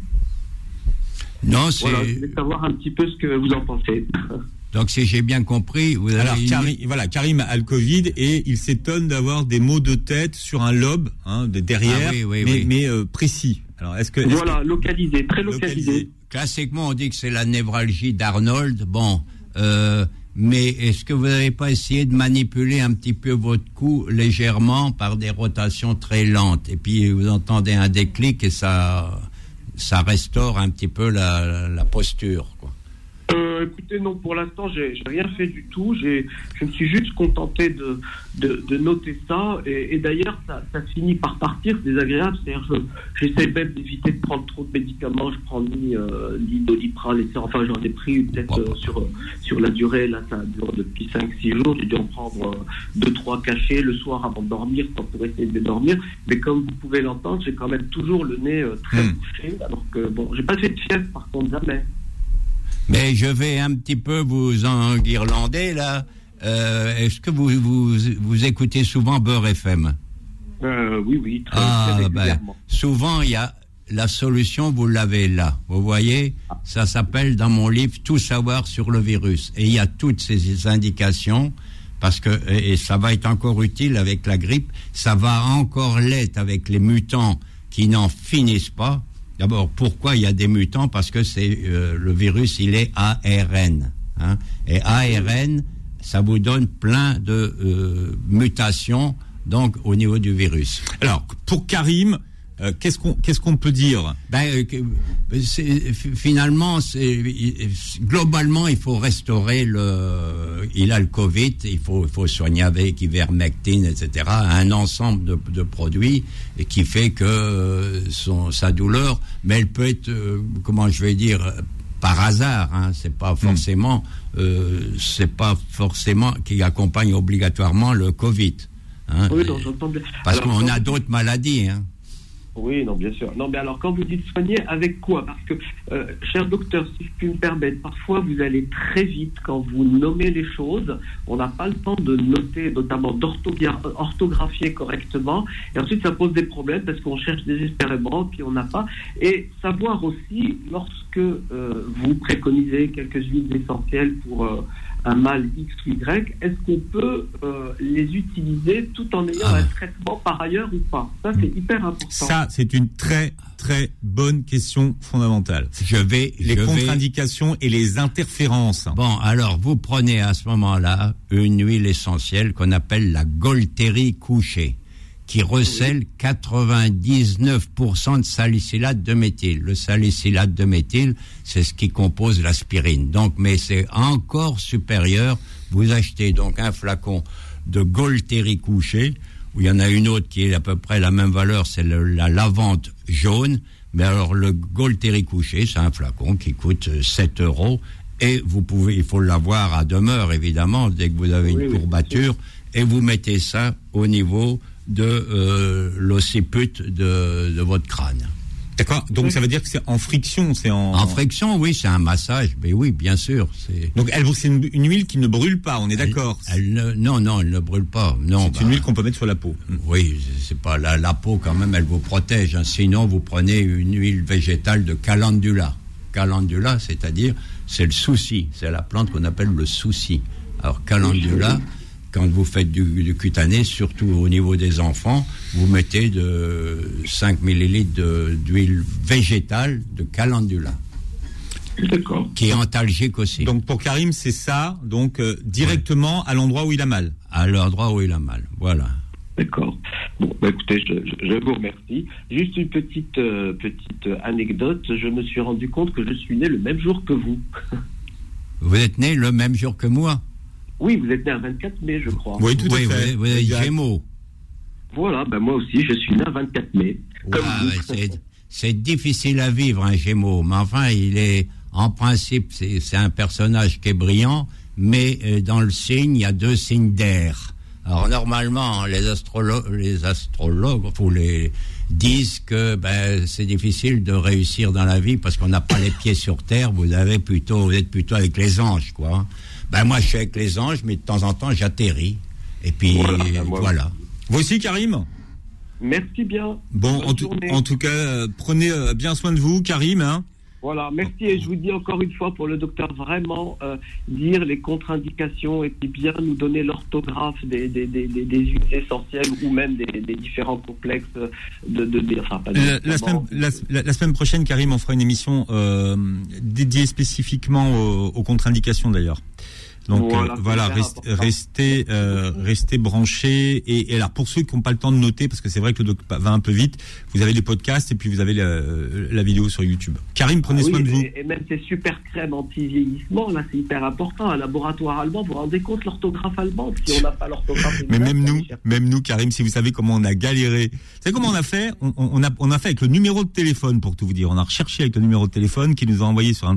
Non, c'est. Voilà, je voulais savoir un petit peu ce que vous en pensez. Donc, si j'ai bien compris, vous avez Alors, Karim, voilà, Karim a le Covid et il s'étonne d'avoir des maux de tête sur un lobe, hein, de derrière, ah mais, mais euh, précis. Alors, est-ce que. voilà, localisé, très localisé. Classiquement, on dit que c'est la névralgie d'Arnold. Bon, euh, mais est-ce que vous n'avez pas essayé de manipuler un petit peu votre cou légèrement par des rotations très lentes Et puis vous entendez un déclic et ça, ça restaure un petit peu la, la posture. Quoi. Euh, écoutez, non, pour l'instant, j'ai rien fait du tout. Je me suis juste contenté de, de, noter ça. Et, d'ailleurs, ça, ça, finit par partir, c'est désagréable. C'est-à-dire, j'essaie même d'éviter de prendre trop de médicaments. Je prends ni, euh, ni doliprane, etc. Enfin, j'en ai pris peut-être euh, sur, sur la durée. Là, ça dure depuis 5-6 jours. J'ai dû en prendre 2-3 cachets le soir avant de dormir, pour essayer de dormir. Mais comme vous pouvez l'entendre, j'ai quand même toujours le nez très hmm. bouché. Alors que, bon, j'ai pas fait de fièvre, par contre, jamais. Mais je vais un petit peu vous enguirlander là. Euh, Est-ce que vous, vous, vous, écoutez souvent Beurre FM euh, Oui, oui, très, ah, ben, souvent, il y a la solution, vous l'avez là. Vous voyez, ça s'appelle dans mon livre Tout savoir sur le virus. Et il y a toutes ces indications parce que et ça va être encore utile avec la grippe, ça va encore l'être avec les mutants qui n'en finissent pas. D'abord, pourquoi il y a des mutants? Parce que c'est euh, le virus, il est ARN. Hein. Et ARN, ça vous donne plein de euh, mutations donc au niveau du virus. Alors, pour Karim, euh, qu'est-ce qu'on qu'est-ce qu'on peut dire? Ben, euh, finalement, globalement, il faut restaurer le. Il a le Covid, il faut, il faut soigner avec ivermectine, etc. Un ensemble de, de produits qui fait que euh, son, sa douleur, mais elle peut être, comment je vais dire, par hasard. Hein, c'est pas hmm. forcément, c'est pas forcément qui accompagne obligatoirement le Covid. Hein, oui, Parce qu'on a d'autres maladies. Hein. Oui, non, bien sûr. Non, mais alors, quand vous dites soigner, avec quoi? Parce que, euh, cher docteur, si je puis me permettre, parfois vous allez très vite quand vous nommez les choses. On n'a pas le temps de noter, notamment d'orthographier correctement. Et ensuite, ça pose des problèmes parce qu'on cherche désespérément, puis on n'a pas. Et savoir aussi, lorsque euh, vous préconisez quelques huiles essentielles pour. Euh, un mal X ou Y, est-ce qu'on peut euh, les utiliser tout en ayant ah. un traitement par ailleurs ou pas? Ça, c'est hyper important. Ça, c'est une très, très bonne question fondamentale. Je vais... Les contre-indications et les interférences. Bon, alors, vous prenez à ce moment-là une huile essentielle qu'on appelle la Golterie couchée qui recèle 99% de salicylate de méthyle. Le salicylate de méthyle, c'est ce qui compose l'aspirine. Donc, mais c'est encore supérieur. Vous achetez donc un flacon de Golteri couché, où il y en a une autre qui est à peu près la même valeur, c'est la lavante jaune. Mais alors, le Golteri couché, c'est un flacon qui coûte 7 euros. Et vous pouvez, il faut l'avoir à demeure, évidemment, dès que vous avez une courbature. et vous mettez ça au niveau de euh, l'occiput de, votre crâne. D'accord. Donc ça veut dire que c'est en friction, c'est en. En friction, oui, c'est un massage. Mais oui, bien sûr. Donc elle, c'est une, huile qui ne brûle pas. On est d'accord. non, non, elle ne brûle pas. Non. C'est une bah, huile qu'on peut mettre sur la peau. Oui, c'est pas la, la, peau quand même. Elle vous protège. Hein. Sinon, vous prenez une huile végétale de calendula. Calendula, c'est-à-dire, c'est le souci. C'est la plante qu'on appelle le souci. Alors calendula quand vous faites du, cutané, surtout au niveau des enfants, vous mettez de 5 millilitres d'huile végétale de calendula. D'accord. Qui est antalgique aussi. Donc pour Karim, c'est ça, donc euh, directement à l'endroit où il a mal. À l'endroit où il a mal, voilà. D'accord. Bon, bah, écoutez, je, vous remercie. Juste une petite, euh, petite anecdote. Je me suis rendu compte que je suis né le même jour que vous. vous êtes né le même jour que moi? Oui, vous êtes né un 24 mai, je crois. Oui, tout à fait. Vous, êtes Gémeaux. Voilà, ben moi aussi, je suis né un 24 mai. c'est difficile à vivre, un Gémeaux. Mais enfin, il est, en principe, c'est un personnage qui est brillant, mais euh, dans le signe, il y a deux signes d'air. Alors normalement, les astrologues, les astrologues, ou les disent que ben, c'est difficile de réussir dans la vie parce qu'on n'a pas les pieds sur terre. Vous avez plutôt, vous êtes plutôt avec les anges, quoi. Ben moi, je suis avec les anges, mais de temps en temps, j'atterris. Et puis, voilà. Vous aussi, Karim Merci bien. Bon, en, tout cas, euh, prenez euh, bien soin de vous, Karim. Hein. Voilà, merci. Et je vous dis encore une fois pour le docteur, vraiment euh, dire les contre-indications et puis bien nous donner l'orthographe des, des, des, des, huiles essentielles ou même des, différents complexes de. de, enfin, pas la, semaine, la, semaine, prochaine, Karim, on fera une émission dédiée spécifiquement aux, aux contre-indications d'ailleurs. Donc voilà, euh, restez, euh, restez branchés. Et, alors pour ceux qui n'ont pas le temps de noter, parce que c'est vrai que le doc va un peu vite, vous avez les podcasts et puis vous avez la, vidéo sur YouTube. Karim, prenez ah soin de vous. Et, même ces super crèmes anti-vieillissement, là c'est hyper important. Un laboratoire allemand, vous vous rendez compte l'orthographe allemande si on n'a pas l'orthographe Mais même nous, même nous, Karim, si vous savez comment on a galéré. Vous savez comment on a fait? On, a, on a fait avec le numéro de téléphone, pour tout vous dire. On a recherché avec le numéro de téléphone qui nous a envoyé sur un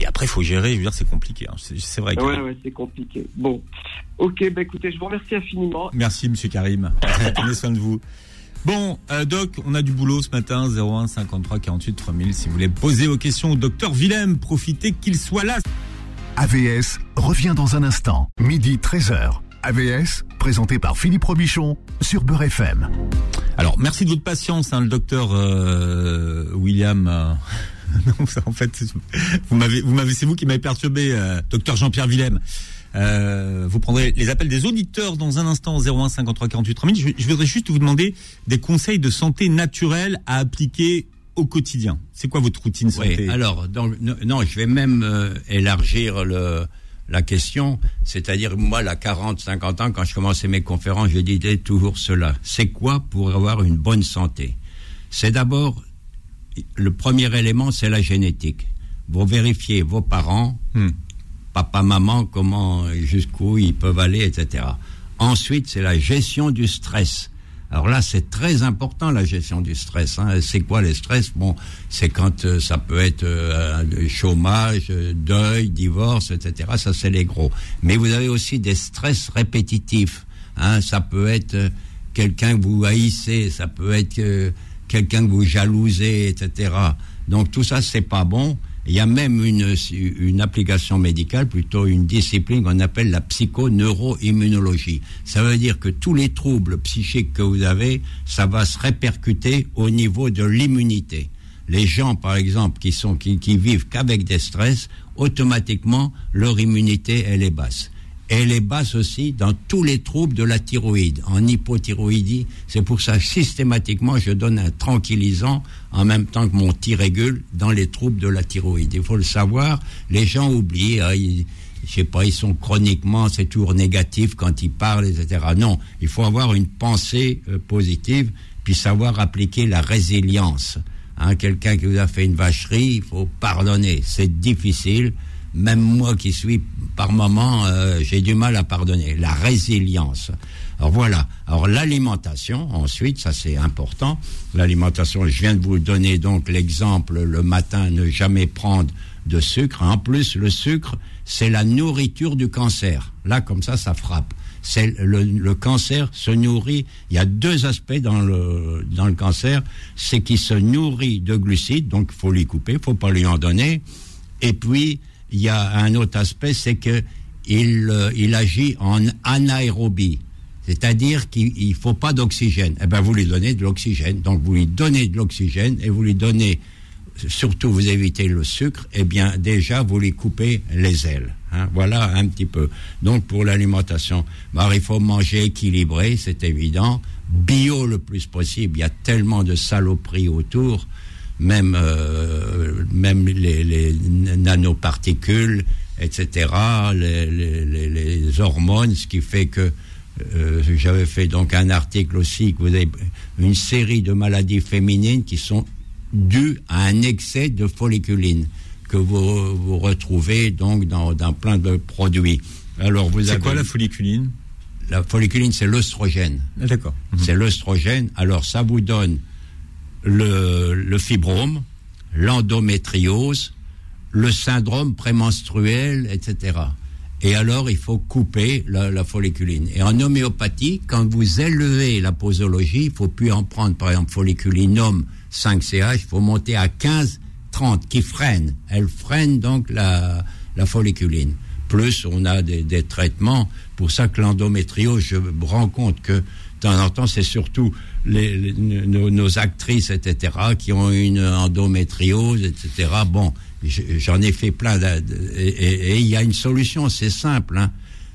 et après, il faut gérer. Je veux dire, c'est compliqué. Hein. C'est vrai. Ouais, ouais, c'est compliqué. Bon, ok. Bah écoutez, je vous remercie infiniment. Merci, Monsieur Karim. Prenez soin de vous. Bon, euh, Doc, on a du boulot ce matin, 01 53 48 3000. Si vous voulez poser vos questions au docteur Willem, profitez qu'il soit là. AVS revient dans un instant, midi 13h. AVS, présenté par Philippe Robichon sur Beurre FM. Alors, merci de votre patience, hein, le docteur euh, William. Euh, non, en fait, vous m'avez, vous m'avez, c'est vous qui m'avez perturbé, euh, docteur Jean-Pierre Willem. Euh, vous prendrez les appels des auditeurs dans un instant 01 53 48 3000. Je, je voudrais juste vous demander des conseils de santé naturelle à appliquer au quotidien. C'est quoi votre routine santé? oui, Alors, non, je vais même euh, élargir le, la question. C'est-à-dire, moi, à 40, 50 ans, quand je commençais mes conférences, je disais toujours cela. C'est quoi pour avoir une bonne santé? C'est d'abord le premier élément, c'est la génétique. Vous vérifiez vos parents, hmm. papa, maman, comment, jusqu'où ils peuvent aller, etc. Ensuite, c'est la gestion du stress. Alors là, c'est très important la gestion du stress. Hein. C'est quoi le stress? Bon, c'est quand euh, ça peut être euh, chômage, deuil, divorce, etc. Ça, c'est les gros. Mais vous avez aussi des stress répétitifs. Hein. Ça peut être euh, quelqu'un que vous haïssez, ça peut être quelqu'un que vous jalousez, etc. Donc tout ça, c'est pas bon. Il y a même une, une application médicale, plutôt une discipline qu'on appelle la psychoneuroimmunologie. Ça veut dire que tous les troubles psychiques que vous avez, ça va se répercuter au niveau de l'immunité. Les gens, par exemple, qui sont qui, qui vivent qu'avec des stress, automatiquement leur immunité elle est basse elle est basse aussi dans tous les troubles de la thyroïde, en hypothyroïdie. C'est pour ça systématiquement je donne un tranquillisant en même temps que mon thyrégule dans les troubles de la thyroïde. Il faut le savoir, les gens oublient, hein, je sais pas, ils sont chroniquement, c'est toujours négatif quand ils parlent, etc. Non, il faut avoir une pensée euh, positive, puis savoir appliquer la résilience. Hein, Quelqu'un qui vous a fait une vacherie, il faut pardonner. C'est difficile, même moi qui suis par moment, euh, j'ai du mal à pardonner. La résilience. Alors voilà. Alors l'alimentation, ensuite, ça c'est important. L'alimentation, je viens de vous donner donc l'exemple le matin, ne jamais prendre de sucre. En plus, le sucre, c'est la nourriture du cancer. Là, comme ça, ça frappe. C'est le, le, cancer se nourrit. Il y a deux aspects dans le dans le cancer, c'est qu'il se nourrit de glucides, donc faut lui couper, faut pas lui en donner. Et puis il y a un autre aspect, c'est que il, euh, il agit en anaérobie. C'est-à-dire qu'il ne faut pas d'oxygène. Eh ben, vous lui donnez de l'oxygène. Donc, vous lui donnez de l'oxygène et vous lui donnez, surtout vous évitez le sucre, eh bien, déjà, vous lui coupez les ailes. Hein. Voilà un petit peu. Donc, pour l'alimentation, bah, il faut manger équilibré, c'est évident. Bio le plus possible. Il y a tellement de saloperies autour même, euh, même les, les, nanoparticules, etc., les, les, les, hormones, ce qui fait que euh, j'avais fait donc un article aussi que vous avez une série de maladies féminines qui sont dues à un excès de folliculine que vous, vous retrouvez donc dans, dans plein de produits. Alors vous C'est quoi la folliculine? La folliculine, c'est l'œstrogène. Ah, D'accord. C'est l'œstrogène. Alors ça vous donne le, fibrome, l'endométriose, le syndrome prémenstruel, etc. Et alors, il faut couper la, folliculine. Et en homéopathie, quand vous élevez la posologie, il faut plus en prendre, par exemple, folliculinum 5CH, il faut monter à 15, 30, qui freine. Elle freine donc la folliculine. Plus, on a des, traitements. Pour ça que l'endométriose, je me rends compte que, de temps en temps, c'est surtout les, nos, actrices, etc., qui ont une endométriose, etc. Bon, j'en ai fait plein. et il y a une solution, c'est simple. Hein.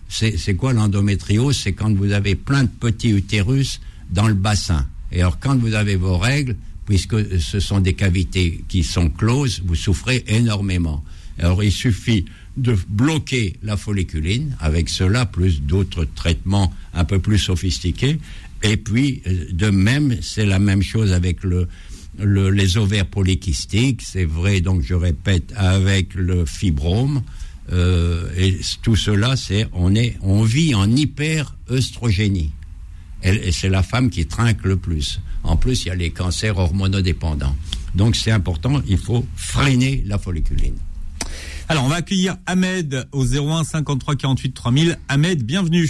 C'est quoi l'endométriose? C'est quand vous avez plein de petits utérus dans le bassin. Et alors, quand vous avez vos règles, puisque ce sont des cavités qui sont closes, vous souffrez énormément. Alors, il suffit de bloquer la folliculine avec cela, plus d'autres traitements un peu plus sophistiqués, et puis, de même, c'est la même chose avec le, le, les ovaires polykystiques, c'est vrai, donc je répète, avec le fibrome. Euh, et tout cela, c'est on est, on vit en hyper-œstrogénie. Et c'est la femme qui trinque le plus. En plus, il y a les cancers hormonodépendants. Donc c'est important, il faut freiner la folliculine. Alors, on va accueillir Ahmed au 01 53 48 3000. Ahmed, bienvenue.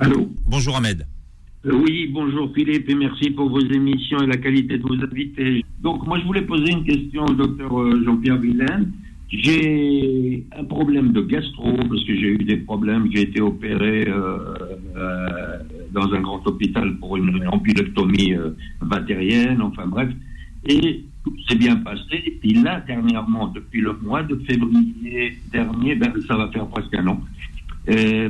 Allô. Bonjour Ahmed. Oui, bonjour Philippe et merci pour vos émissions et la qualité de vos invités. Donc moi je voulais poser une question au docteur euh, Jean-Pierre Villaine. J'ai un problème de gastro parce que j'ai eu des problèmes, j'ai été opéré euh, euh, dans un grand hôpital pour une ampulectomie euh, bactérienne, enfin bref. Et tout s'est bien passé. Et là, dernièrement, depuis le mois de février dernier, ben, ça va faire presque un an, euh,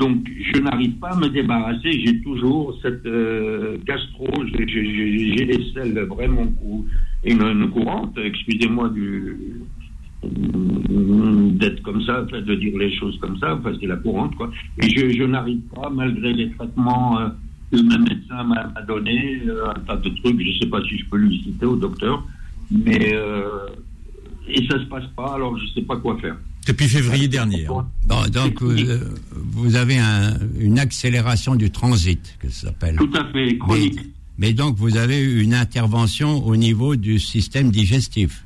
donc, je n'arrive pas à me débarrasser. J'ai toujours cette euh, gastro. J'ai les selles vraiment cou. Excusez-moi d'être comme ça, de dire les choses comme ça. Enfin, c'est la courante, quoi. Et je, je n'arrive pas, malgré les traitements euh, que ma médecin m'a donné, euh, un tas de trucs. Je ne sais pas si je peux lui citer au docteur, mais euh, et ça se passe pas. Alors, je ne sais pas quoi faire. Depuis février dernier. Hein. Bon, donc, vous, vous avez un, une accélération du transit, que ça s'appelle. Tout à fait, chronique. Mais, mais, donc, vous avez une intervention au niveau du système digestif.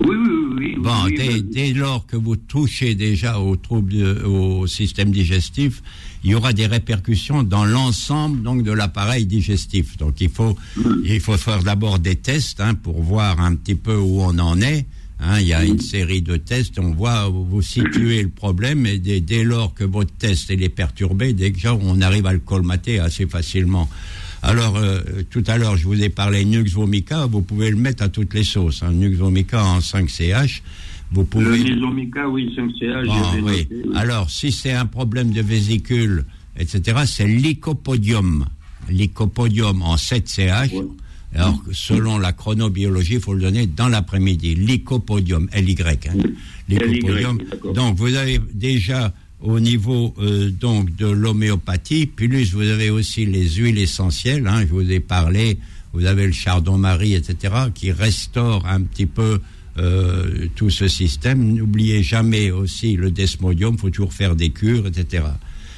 Oui, oui, oui. Bon, oui, dès, dès lors que vous touchez déjà au trouble de- au système digestif, il y aura des répercussions dans l'ensemble donc de l'appareil digestif. Donc il faut il faut faire d'abord des tests hein, pour voir un petit peu où on en est. Hein, il y a une série de tests, on voit où vous situez le problème et dès, dès lors que votre test il est perturbé, déjà on arrive à le colmater assez facilement. Alors, euh, tout à l'heure, je vous ai parlé Nux vomica, vous pouvez le mettre à toutes les sauces. Hein. Nux vomica en 5CH, vous Le pouvez... Nésomica, oui, 5CA, Bon, j'ai oui. noté, oui. Alors, si c'est un problème de vésicule, etc., c'est l'icopodium. L'icopodium en 7CH. Ouais. Alors, selon la chronobiologie, il faut le donner dans l'après-midi. L'icopodium, LY. Hein. L'icopodium. LY, d'accord. Donc, vous avez déjà au niveau euh, donc de l'homéopathie, plus vous avez aussi les huiles essentielles. Hein, je vous ai parlé. Vous avez le chardon-marie, etc., qui restaure un petit peu euh, tout ce système. N'oubliez jamais aussi le desmodium. faut toujours faire des cures, etc.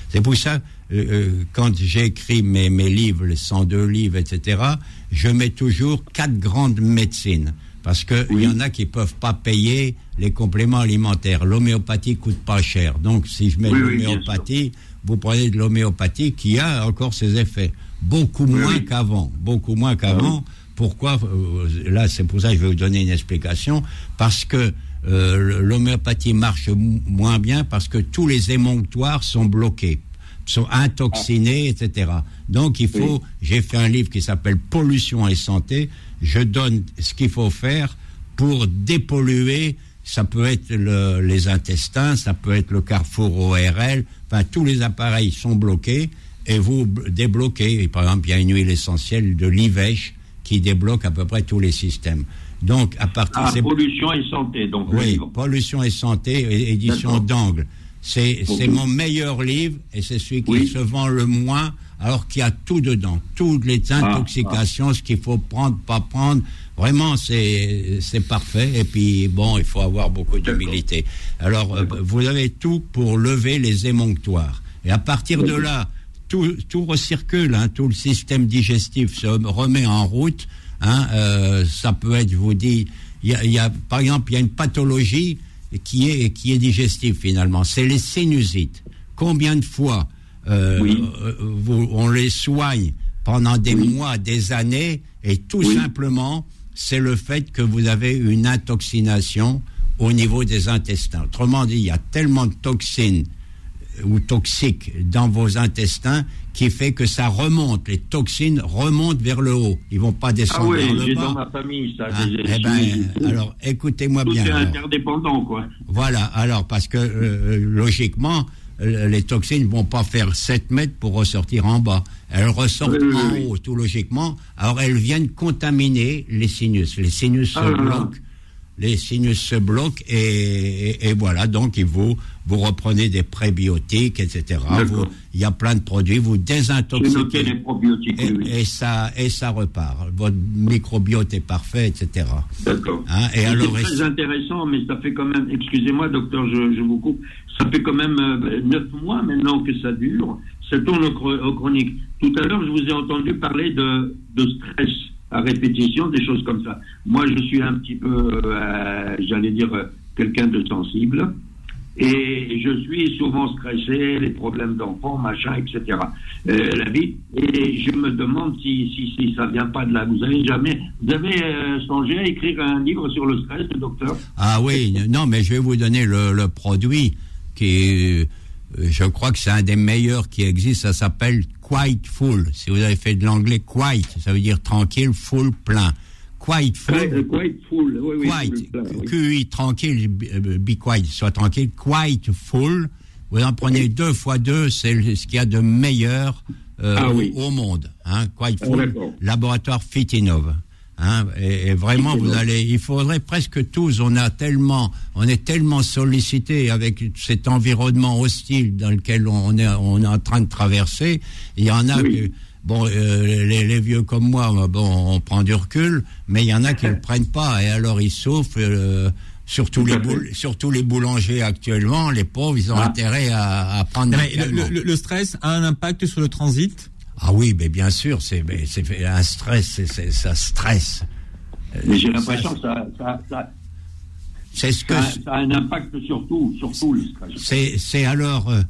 C'est pour ça, euh, euh, quand j'écris mes, mes livres, les 102 livres, etc., je mets toujours quatre grandes médecines. Parce qu'il il y en a qui peuvent pas payer les compléments alimentaires. L'homéopathie coûte pas cher. Donc, si je mets Oui, oui, l'homéopathie, vous prenez de l'homéopathie qui a encore ses effets. Beaucoup moins oui. qu'avant. Beaucoup moins qu'avant. Pourquoi euh, Là, c'est pour ça que je vais vous donner une explication. Parce que euh, l'homéopathie marche moins bien parce que tous les émonctoires sont bloqués, sont intoxinés, etc. Donc il faut, j'ai fait un livre qui s'appelle Pollution et santé. Je donne ce qu'il faut faire pour dépolluer. Ça peut être le- les intestins, ça peut être le carrefour ORL. Enfin, tous les appareils sont bloqués et vous débloquez. Et par exemple, il y a une huile essentielle de l'ivèche qui débloque à peu près tous les systèmes. Donc, à partir Ah, c'est- pollution et santé, donc oui. Pollution et santé, édition d'angle. C'est mon meilleur livre et c'est celui qui Oui. se vend le moins, alors qu'il y a tout dedans, toutes les Ah, intoxications, ce qu'il faut prendre, pas prendre. Vraiment, c'est c'est parfait. Et puis bon, il faut avoir beaucoup d'humilité. Alors, euh, vous avez tout pour lever les émonctoires. Et à partir de là, tout, tout recircule, hein, tout le système digestif se remet en route. Hein, euh, ça peut être, je vous dis, il y a, il y a, par exemple, il y a une pathologie qui est, qui est digestive finalement, c'est les sinusites. Combien de fois euh, Oui. euh, vous- on les soigne pendant des mois, des années, et tout Oui. simplement, c'est le fait que vous avez une intoxination au niveau des intestins. Autrement dit, il y a tellement de toxines ou toxiques dans vos intestins qui fait que ça remonte, les toxines remontent vers le haut. Ils vont pas Ah descendre oui, vers le j'ai bas. dans ma famille ça. Hein, j'ai- eh ben, alors, écoutez-moi bien. est alors. interdépendant, quoi. Voilà, alors, parce que euh, logiquement, euh, les toxines vont pas faire 7 mètres pour ressortir en bas. Elles ressortent Oui, en oui. haut, tout logiquement. Alors, elles viennent contaminer les sinus. Les sinus Ah se là. bloquent. Les sinus se bloquent et, et- et voilà, donc il vous, vous reprenez des prébiotiques, etc. Il y a plein de produits, vous désintoxiquez. les probiotiques, Et, oui. et ça, et ça repart. Votre microbiote est parfait, etc. D'accord. Hein, et C'est très intéressant, mais ça fait quand même, excusez-moi docteur, je, je vous coupe, ça fait quand même euh, neuf mois maintenant que ça dure, ça tourne au, chro- au chronique. Tout à l'heure, je vous ai entendu parler de, de stress à répétition, des choses comme ça. Moi, je suis un petit peu, euh, j'allais dire, euh, quelqu'un de sensible. Et je suis souvent stressé, les problèmes d'enfants, machin, etc. Euh, la vie. Et je me demande si, si, si ça vient pas de là. Vous avez jamais, vous avez songé à écrire un livre sur le stress, docteur? Ah oui, non, mais je vais vous donner le, le produit qui est, je crois que c'est un des meilleurs qui existe, ça s'appelle Quite Full. Si vous avez fait de l'anglais, Quite, ça veut dire tranquille, full, plein. Quite Full, Quite, full. Oui, oui, Quite, full, oui. QI, tranquille, euh, be quiet, soit tranquille, Quite Full. Vous en prenez deux fois deux, c'est ce qu'il y a de meilleur euh, Ah au- oui. au, monde. Hein, Quite Ah, Full, laboratoire Fitinov. Hein, et, et vraiment, vous allez, il faudrait presque tous, on a tellement, on est tellement sollicité avec cet environnement hostile dans lequel on est, on est en train de traverser. Il y en a Oui. que, bon, euh, les, les vieux comme moi, bon, on prend du recul, mais il y en a qui ne le prennent pas et alors ils souffrent. euh, surtout Tout les, boul- surtout les boulangers actuellement, les pauvres, ils ont Ah. intérêt à, à prendre mais le- le stress a un impact sur le transit? Ah oui, mais bien sûr, c'est un stress, ça stresse. Mais j'ai l'impression que ça, ça, ça, C'est ce que. Ça, ça, a un impact sur tout, sur tout le stress. C'est alors. Euh,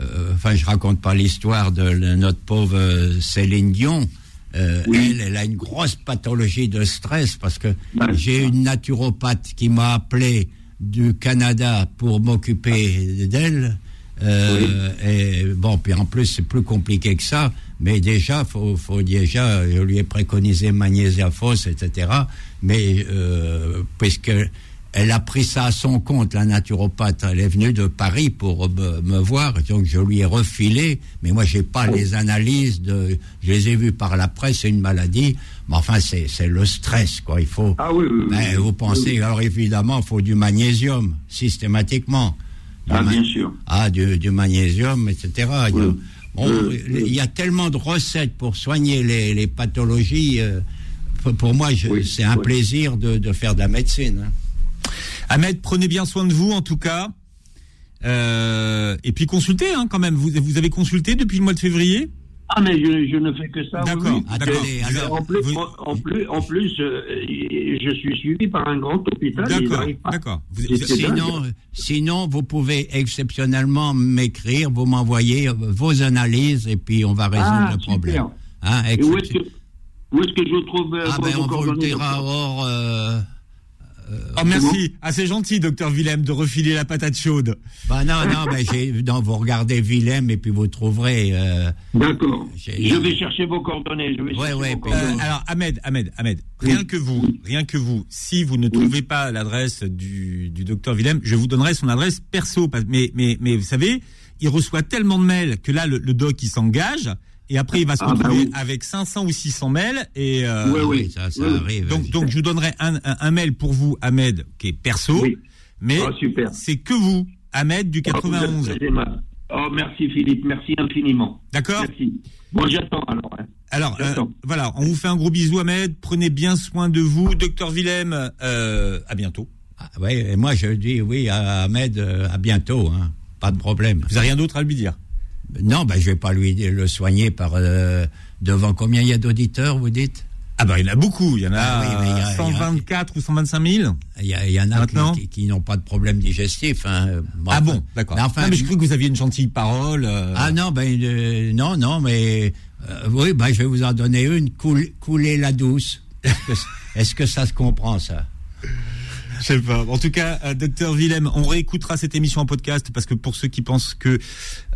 euh, enfin, je raconte pas l'histoire de notre pauvre euh, Céline Dion. Euh, oui. elle, elle a une grosse pathologie de stress parce que ben, j'ai une naturopathe qui m'a appelé du Canada pour m'occuper d'elle. Oui. Et bon, puis en plus, c'est plus compliqué que ça. Mais déjà, faut, faut déjà, je lui ai préconisé magnésia fausse, etc. Mais euh, puisque elle a pris ça à son compte, la naturopathe. Elle est venue de Paris pour me, me voir, donc je lui ai refilé. Mais moi, j'ai pas les analyses de. Je les ai vues par la presse. C'est une maladie, mais enfin, c'est c'est le stress, quoi. Il faut. Ah oui. oui, ben, oui vous pensez alors évidemment, il faut du magnésium systématiquement. Du ah bien sûr. Ah du, du magnésium, etc. il y a tellement de recettes pour soigner les, les pathologies. Euh, pour moi, c'est un plaisir de, de, faire de la médecine. Hein. Ahmed, prenez bien soin de vous en tout cas. Euh, et puis consultez hein, quand même. Vous, vous avez consulté depuis le mois de février? Ah mais je, je, ne fais que ça. D'accord. Oui. Alors, en plus, vous... en plus, en plus euh, je suis suivi par un grand hôpital. D'accord. D'accord. Sinon, sinon, vous pouvez exceptionnellement m'écrire, vous m'envoyez vos analyses et puis on va résoudre ah, le problème. Hein, où est-ce que, est-ce que je trouve Ah ben on vous le dira hors. Euh, euh, oh merci, ah, c'est gentil, docteur Willem, de refiler la patate chaude. Bah non, non, j'ai, non, vous regardez Willem et puis vous trouverez. Euh, D'accord. Je vais chercher vos coordonnées. Je vais ouais, ouais. Vos euh, alors Ahmed, Ahmed, Ahmed, rien oui. que vous, rien que vous, si vous ne trouvez oui. pas l'adresse du, du docteur Willem, je vous donnerai son adresse perso. Mais, mais, mais vous savez, il reçoit tellement de mails que là, le, le doc, il s'engage. Et après, il va se Ah, bah retrouver oui. avec 500 ou 600 mails. Et euh, Oui, oui. ça, ça Oui. arrive. donc, donc, je vous donnerai un, un, un mail pour vous, Ahmed, qui est perso. Oui. Mais Oh, super. c'est que vous, Ahmed du Oh, vous êtes 91. très aimable. Oh, merci Philippe, merci infiniment. D'accord Merci. Bon, j'attends alors. hein. Alors, euh, voilà, on vous fait un gros bisou, Ahmed. Prenez bien soin de vous. Docteur Willem, euh, à bientôt. Ah, ouais, et moi je dis oui à Ahmed, euh, à bientôt, hein. pas de problème. Vous n'avez rien d'autre à lui dire Non, ben je vais pas lui le soigner par euh, devant combien il y a d'auditeurs, vous dites? Ah bah il y en a beaucoup. Il y en a, Ah oui, y a- il y a- 124 ou 125 000. Il y, a- il y en a qui, Maintenant qui- qui n'ont pas de problème digestif. Hein. Bon, ah bon, d'accord. mais enfin, non, mais je crois que vous aviez une gentille parole. euh, Ah non, ben euh, non, non, mais oui, ben je vais vous en donner une. Coul- couler la douce. Est-ce que, est-ce que ça se comprend ça? Je sais pas. En tout cas, euh, docteur Willem, on réécoutera cette émission en podcast parce que pour ceux qui pensent que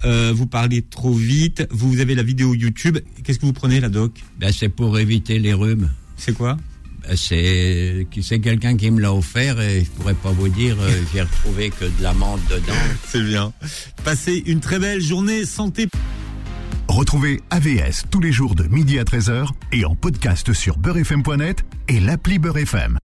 euh, vous parlez trop vite, vous avez la vidéo YouTube. Qu'est-ce que vous prenez, la doc? Ben c'est pour éviter les rhumes. C'est quoi? Ben, C'est c'est quelqu'un qui me l'a offert et je pourrais pas vous dire. euh, J'ai retrouvé que de l'amande dedans. C'est bien. Passez une très belle journée santé. Retrouvez AVS tous les jours de midi à 13h et en podcast sur beurrefm.net et l'appli Beurrefm.